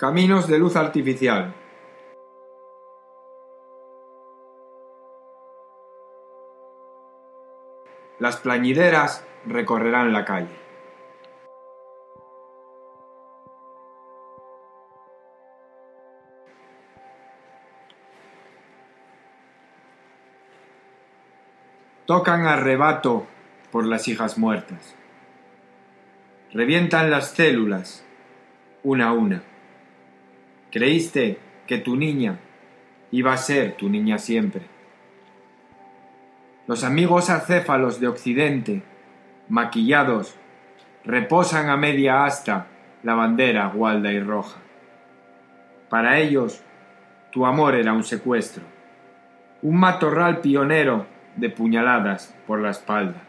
Caminos de luz artificial. Las plañideras recorrerán la calle. Tocan arrebato por las hijas muertas. Revientan las células, una a una. Creíste que tu niña iba a ser tu niña siempre. Los amigos acéfalos de Occidente, maquillados, reposan a media asta la bandera gualda y roja. Para ellos, tu amor era un secuestro, un matorral pionero de puñaladas por la espalda.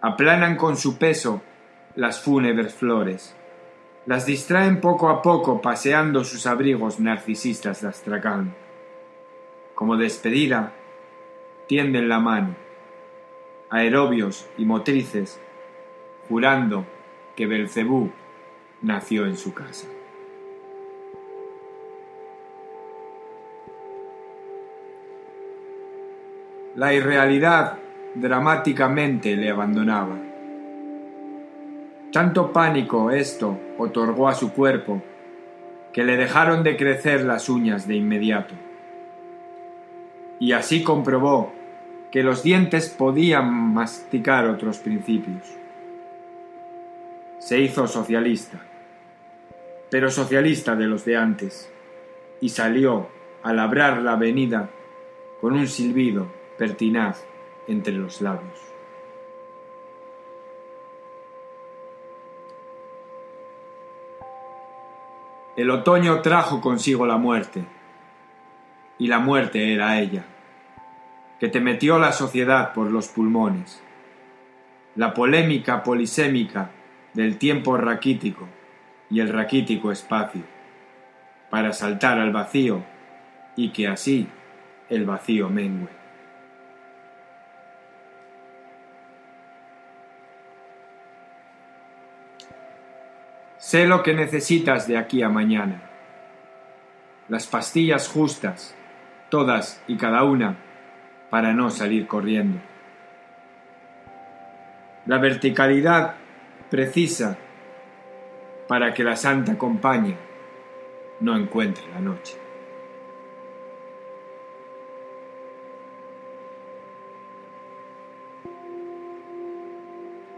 Aplanan con su peso las fúnebres flores, las distraen poco a poco paseando sus abrigos narcisistas de Astracán. Como despedida, tienden la mano, aerobios y motrices, jurando que Belcebú nació en su casa. La irrealidad dramáticamente le abandonaba. Tanto pánico esto otorgó a su cuerpo que le dejaron de crecer las uñas de inmediato. Y así comprobó que los dientes podían masticar otros principios. Se hizo socialista, pero socialista de los de antes, y salió a labrar la avenida con un silbido pertinaz entre los labios. El otoño trajo consigo la muerte, y la muerte era ella, que te metió la sociedad por los pulmones, la polémica polisémica del tiempo raquítico y el raquítico espacio, para saltar al vacío y que así el vacío mengue. Sé lo que necesitas de aquí a mañana. Las pastillas justas, todas y cada una, para no salir corriendo. La verticalidad precisa para que la santa compañía no encuentre la noche.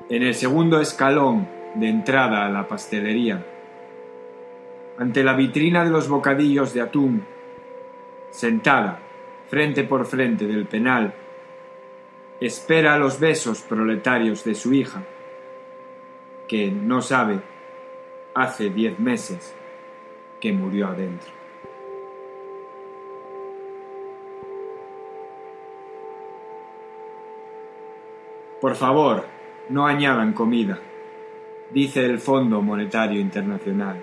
En el segundo escalón de entrada a la pastelería. Ante la vitrina de los bocadillos de atún, sentada, frente por frente del penal, espera los besos proletarios de su hija, que no sabe, hace diez meses, que murió adentro. Por favor, no añadan comida dice el Fondo Monetario Internacional,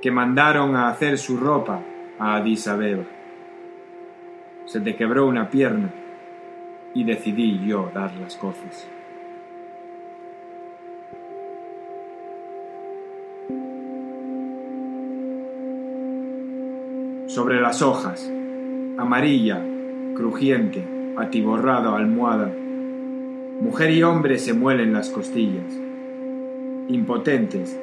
que mandaron a hacer su ropa a Addis Abeba. Se te quebró una pierna y decidí yo dar las cosas. Sobre las hojas, amarilla, crujiente, atiborrado almohada, mujer y hombre se muelen las costillas impotentes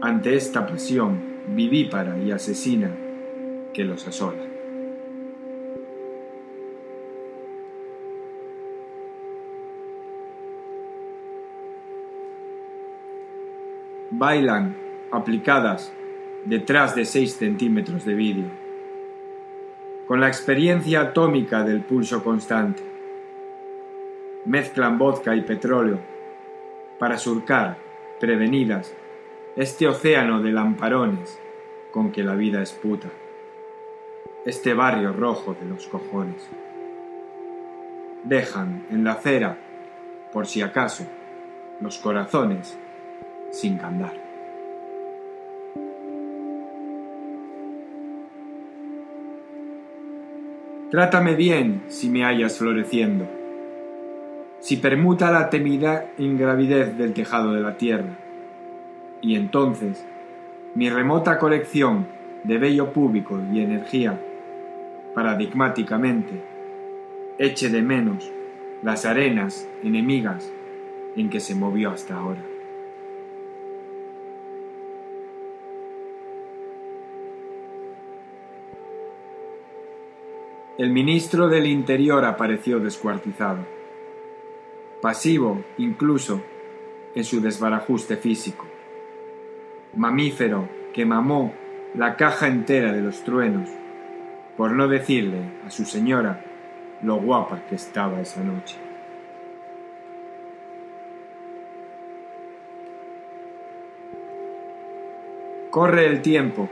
ante esta pasión vivípara y asesina que los asola. Bailan aplicadas detrás de 6 centímetros de vídeo, con la experiencia atómica del pulso constante. Mezclan vodka y petróleo para surcar prevenidas, este océano de lamparones con que la vida es puta, este barrio rojo de los cojones. Dejan en la acera, por si acaso, los corazones sin candar. Trátame bien si me hallas floreciendo si permuta la temida ingravidez del tejado de la tierra. Y entonces Mi remota colección de bello público y energía, paradigmáticamente, eche de menos las arenas enemigas en que se movió hasta ahora. El ministro del Interior apareció descuartizado, pasivo incluso en su desbarajuste físico, mamífero que mamó la caja entera de los truenos, por no decirle a su señora lo guapa que estaba esa noche. Corre el tiempo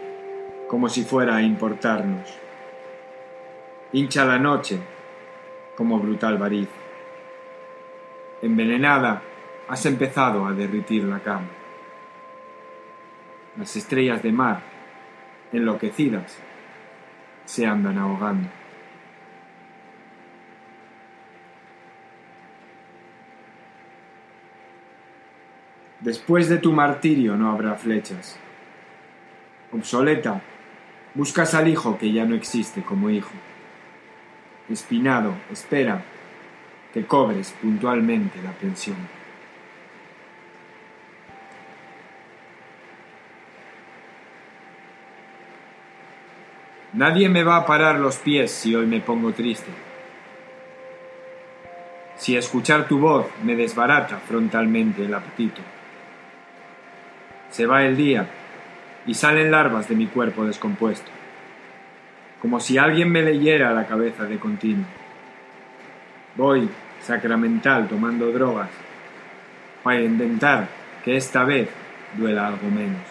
como si fuera a importarnos hincha la noche como brutal variz. Envenenada, has empezado a derritir la cama. Las estrellas de mar, enloquecidas, se andan ahogando. Después de tu martirio no habrá flechas. Obsoleta, buscas al hijo que ya no existe como hijo. Espinado, espera que cobres puntualmente la pensión. Nadie me va a parar los pies si hoy me pongo triste. Si escuchar tu voz me desbarata frontalmente el apetito. Se va el día y salen larvas de mi cuerpo descompuesto como si alguien me leyera la cabeza de continuo. Voy, sacramental, tomando drogas, para intentar que esta vez duela algo menos.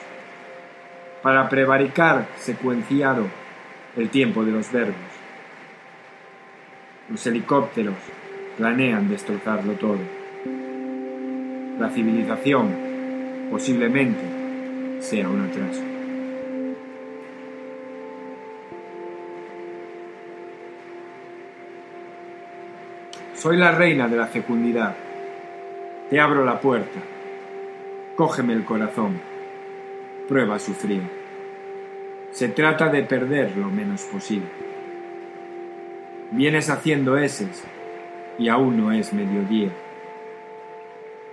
Para prevaricar secuenciado el tiempo de los verbos. Los helicópteros planean destrozarlo todo. La civilización posiblemente sea un atraso. Soy la reina de la fecundidad. Te abro la puerta. Cógeme el corazón. Prueba su frío. Se trata de perder lo menos posible. Vienes haciendo eses y aún no es mediodía.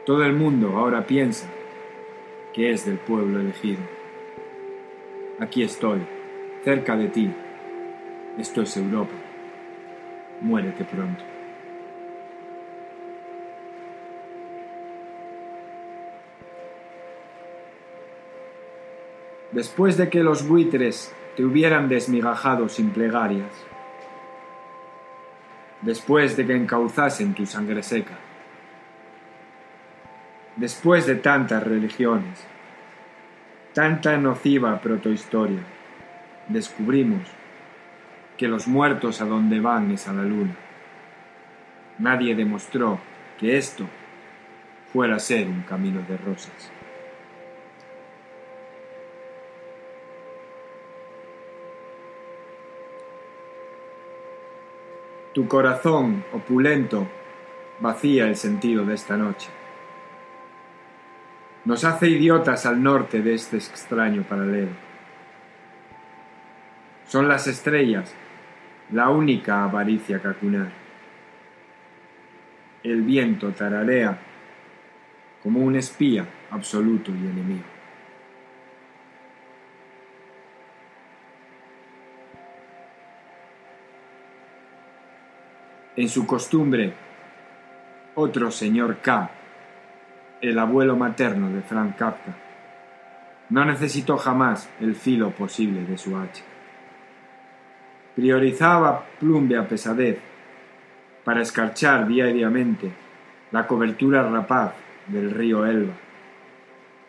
Todo el mundo ahora piensa que es del pueblo elegido. Aquí estoy, cerca de ti. Esto es Europa. Muérete pronto. Después de que los buitres te hubieran desmigajado sin plegarias, después de que encauzasen tu sangre seca, después de tantas religiones, tanta nociva protohistoria, descubrimos que los muertos a donde van es a la luna. Nadie demostró que esto fuera ser un camino de rosas. Tu corazón opulento vacía el sentido de esta noche. Nos hace idiotas al norte de este extraño paralelo. Son las estrellas la única avaricia cacunar. El viento tararea como un espía absoluto y enemigo. En su costumbre, otro señor K, el abuelo materno de Frank Kafka, no necesitó jamás el filo posible de su hacha. Priorizaba plumbea pesadez para escarchar diariamente la cobertura rapaz del río Elba,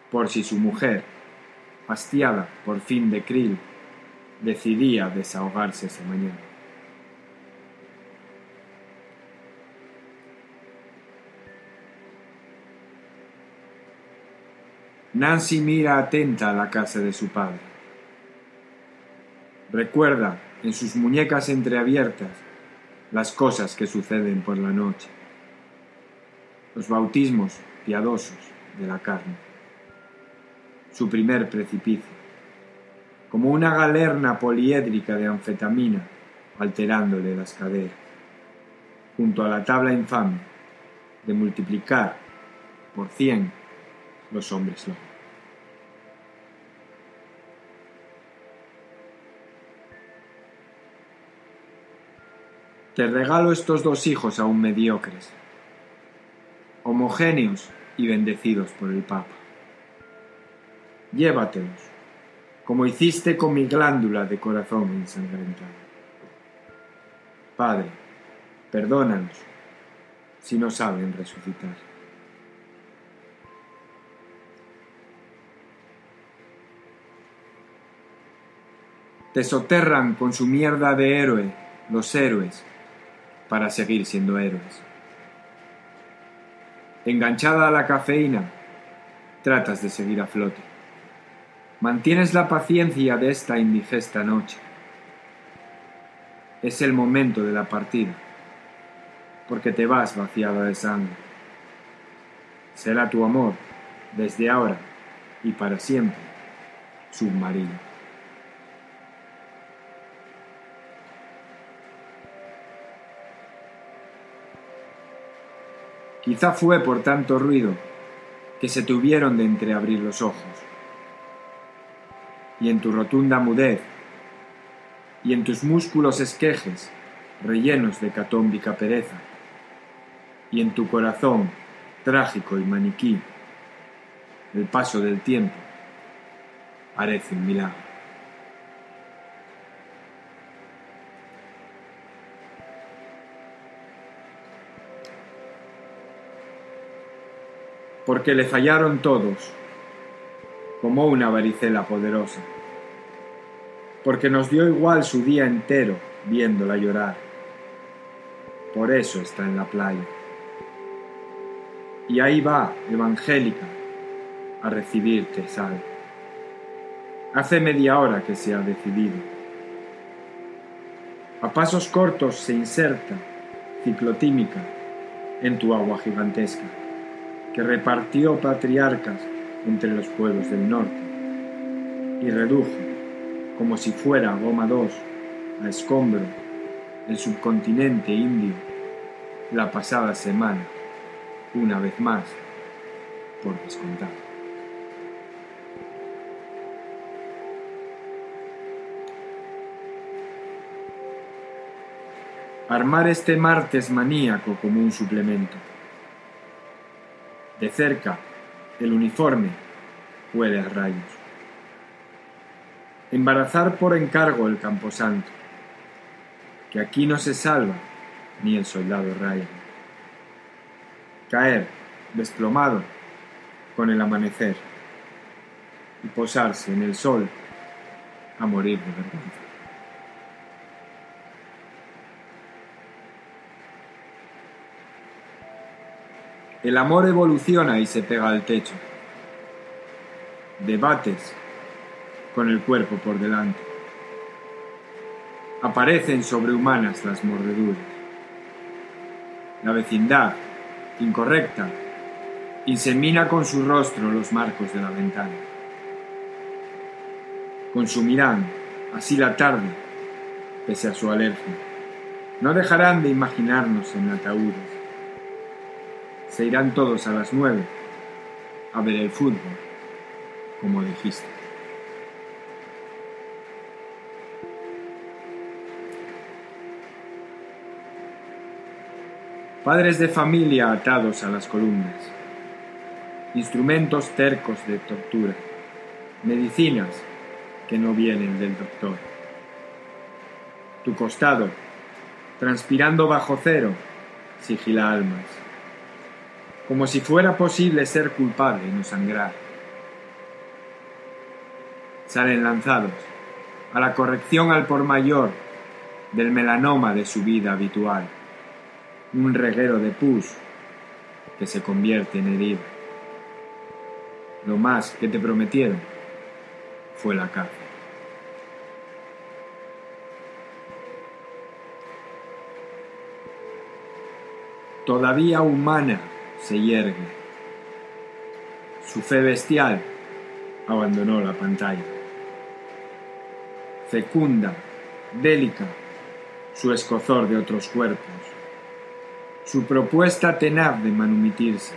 por si su mujer, hastiada por fin de Krill, decidía desahogarse esa mañana. Nancy mira atenta a la casa de su padre. Recuerda en sus muñecas entreabiertas las cosas que suceden por la noche, los bautismos piadosos de la carne, su primer precipicio, como una galerna poliédrica de anfetamina, alterándole las caderas, junto a la tabla infame de multiplicar por cien los hombres lobos. Te regalo estos dos hijos aún mediocres, homogéneos y bendecidos por el Papa. Llévatelos, como hiciste con mi glándula de corazón ensangrentado. Padre, perdónanos si no saben resucitar. Te soterran con su mierda de héroe los héroes para seguir siendo héroes. Enganchada a la cafeína, tratas de seguir a flote. Mantienes la paciencia de esta indigesta noche. Es el momento de la partida, porque te vas vaciada de sangre. Será tu amor, desde ahora y para siempre, submarino. Quizá fue por tanto ruido que se tuvieron de entreabrir los ojos. Y en tu rotunda mudez, y en tus músculos esquejes, rellenos de catómbica pereza, y en tu corazón trágico y maniquí, el paso del tiempo parece un milagro. Porque le fallaron todos, como una varicela poderosa, porque nos dio igual su día entero viéndola llorar. Por eso está en la playa. Y ahí va, evangélica, a recibirte, sal. Hace media hora que se ha decidido. A pasos cortos se inserta, ciclotímica, en tu agua gigantesca repartió patriarcas entre los pueblos del norte y redujo, como si fuera goma dos, a escombro el subcontinente indio la pasada semana, una vez más, por descontado. Armar este martes maníaco como un suplemento. De cerca, el uniforme huele a rayos. Embarazar por encargo el camposanto, que aquí no se salva ni el soldado Ryan. Caer, desplomado, con el amanecer, y posarse en el sol a morir de vergüenza. El amor evoluciona y se pega al techo. Debates con el cuerpo por delante. Aparecen sobrehumanas las mordeduras. La vecindad, incorrecta, insemina con su rostro los marcos de la ventana. Consumirán así la tarde, pese a su alergia. No dejarán de imaginarnos en ataúdes se irán todos a las nueve a ver el fútbol, como dijiste. Padres de familia atados a las columnas, instrumentos tercos de tortura, medicinas que no vienen del doctor. Tu costado, transpirando bajo cero, sigila almas como si fuera posible ser culpable y no sangrar. Salen lanzados a la corrección al por mayor del melanoma de su vida habitual, un reguero de pus que se convierte en herida. Lo más que te prometieron fue la cárcel. Todavía humana se yergue. Su fe bestial abandonó la pantalla. fecunda, délica, su escozor de otros cuerpos, su propuesta tenaz de manumitirse,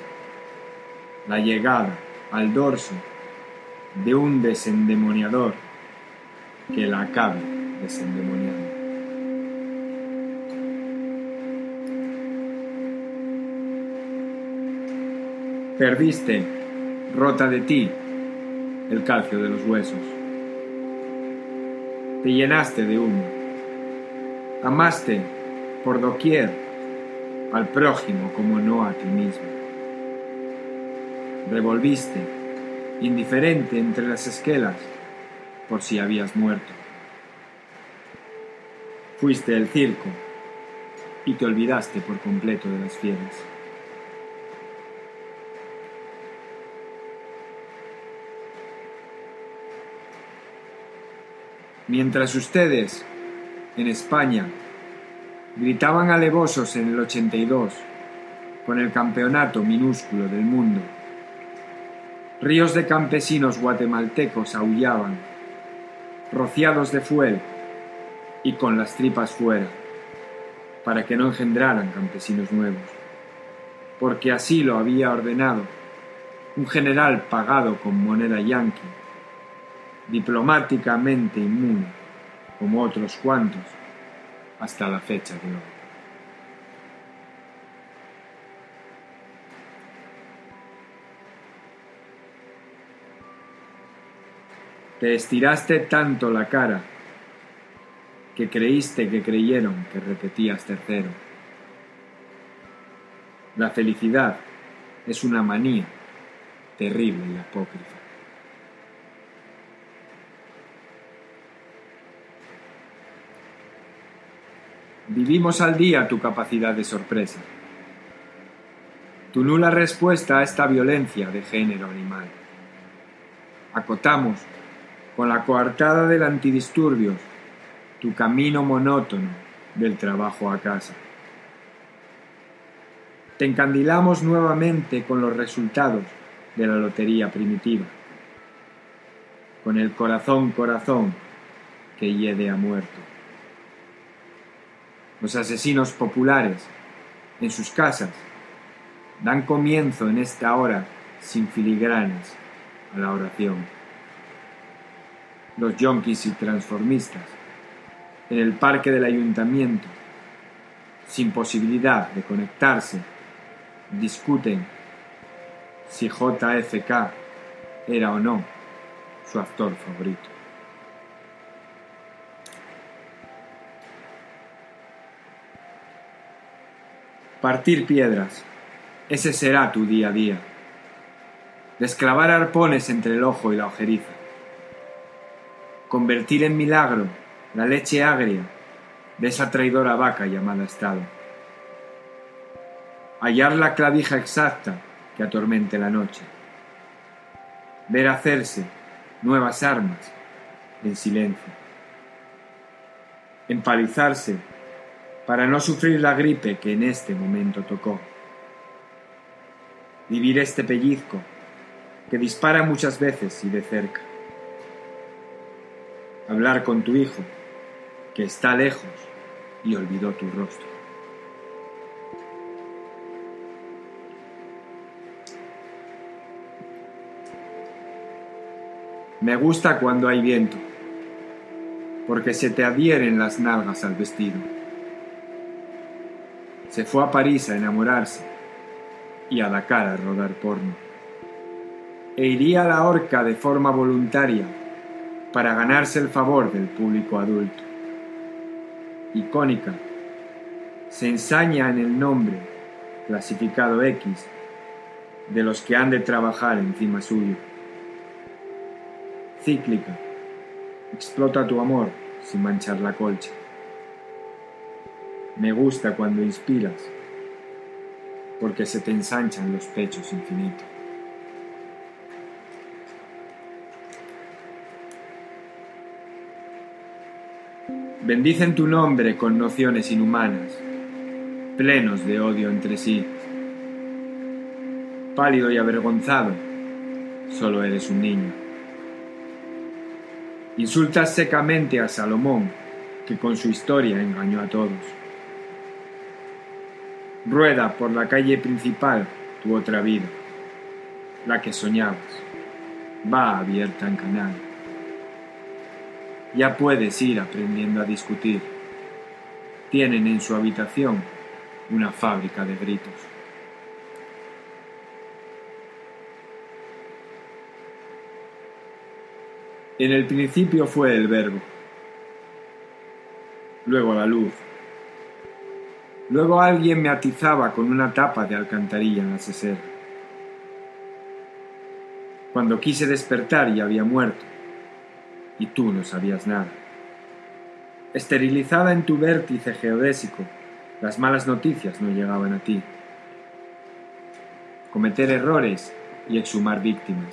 la llegada al dorso de un desendemoniador que la acabe desendemoniando. Perdiste, rota de ti, el calcio de los huesos. Te llenaste de humo. Amaste por doquier al prójimo como no a ti mismo. Revolviste, indiferente entre las esquelas, por si habías muerto. Fuiste el circo y te olvidaste por completo de las fieras. Mientras ustedes, en España, gritaban alevosos en el 82 con el campeonato minúsculo del mundo, ríos de campesinos guatemaltecos aullaban, rociados de fuel y con las tripas fuera, para que no engendraran campesinos nuevos, porque así lo había ordenado un general pagado con moneda yanqui diplomáticamente inmune, como otros cuantos, hasta la fecha de hoy. Te estiraste tanto la cara que creíste que creyeron que repetías tercero. La felicidad es una manía terrible y apócrifa. Vivimos al día tu capacidad de sorpresa, tu nula respuesta a esta violencia de género animal. Acotamos, con la coartada del antidisturbios, tu camino monótono del trabajo a casa. Te encandilamos nuevamente con los resultados de la lotería primitiva, con el corazón corazón que hiede a muerto los asesinos populares, en sus casas, dan comienzo en esta hora sin filigranas a la oración. Los yonkis y transformistas, en el parque del ayuntamiento, sin posibilidad de conectarse, discuten si JFK era o no su actor favorito. Partir piedras, ese será tu día a día. Desclavar arpones entre el ojo y la ojeriza. Convertir en milagro la leche agria de esa traidora vaca llamada Estado. Hallar la clavija exacta que atormente la noche. Ver hacerse nuevas armas en silencio. Empalizarse para no sufrir la gripe que en este momento tocó. Vivir este pellizco que dispara muchas veces y de cerca. Hablar con tu hijo que está lejos y olvidó tu rostro. Me gusta cuando hay viento, porque se te adhieren las nalgas al vestido se fue a París a enamorarse y a Dakar a rodar porno. E iría a la horca de forma voluntaria para ganarse el favor del público adulto. Icónica, se ensaña en el nombre, clasificado X, de los que han de trabajar encima suyo. Cíclica, explota tu amor sin manchar la colcha. Me gusta cuando inspiras, porque se te ensanchan los pechos infinito. Bendicen tu nombre con nociones inhumanas, plenos de odio entre sí. Pálido y avergonzado, solo eres un niño. Insultas secamente a Salomón, que con su historia engañó a todos. Rueda por la calle principal tu otra vida, la que soñabas, va abierta en canal. Ya puedes ir aprendiendo a discutir. Tienen en su habitación una fábrica de gritos. En el principio fue el verbo, luego la luz, luego alguien me atizaba con una tapa de alcantarilla en la sesera. Cuando quise despertar ya había muerto, y tú no sabías nada. Esterilizada en tu vértice geodésico, las malas noticias no llegaban a ti. Cometer errores y exhumar víctimas.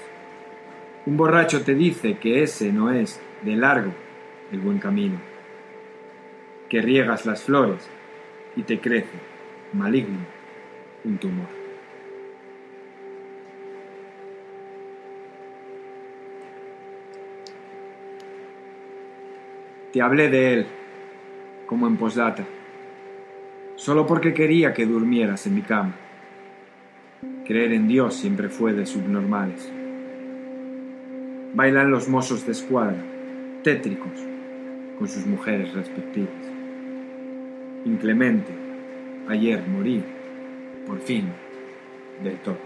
Un borracho te dice que ese no es, de largo, el buen camino. Que riegas las flores y te crece, maligno, un tumor. Te hablé de él, como en posdata, solo porque quería que durmieras en mi cama. Creer en Dios siempre fue de subnormales bailan los mozos de escuadra, tétricos, con sus mujeres respectivas. Inclemente, ayer morí, por fin, del todo.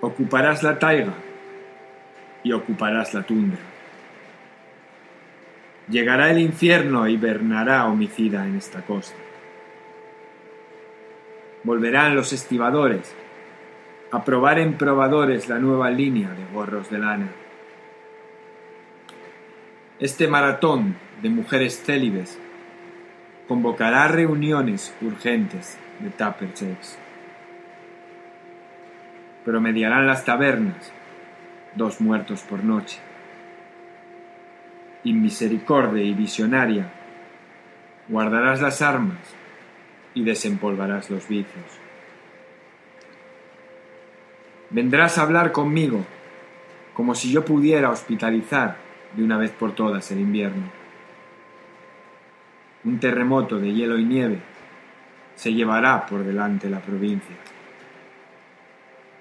Ocuparás la taiga y ocuparás la tundra. Llegará el infierno y bernará homicida en esta costa volverán los estibadores a probar en probadores la nueva línea de gorros de lana. Este maratón de mujeres célibes convocará reuniones urgentes de Tupper Checks. Promediarán las tabernas dos muertos por noche. Inmisericordia y visionaria, guardarás las armas y desempolvarás los vicios. Vendrás a hablar conmigo como si yo pudiera hospitalizar de una vez por todas el invierno. Un terremoto de hielo y nieve se llevará por delante la provincia.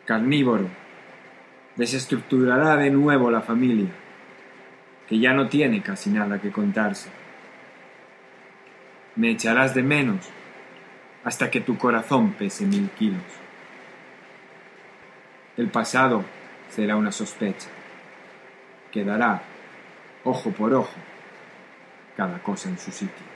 Carnívoro desestructurará de nuevo la familia, que ya no tiene casi nada que contarse. Me echarás de menos hasta que tu corazón pese mil kilos. El pasado será una sospecha. Quedará, ojo por ojo, cada cosa en su sitio.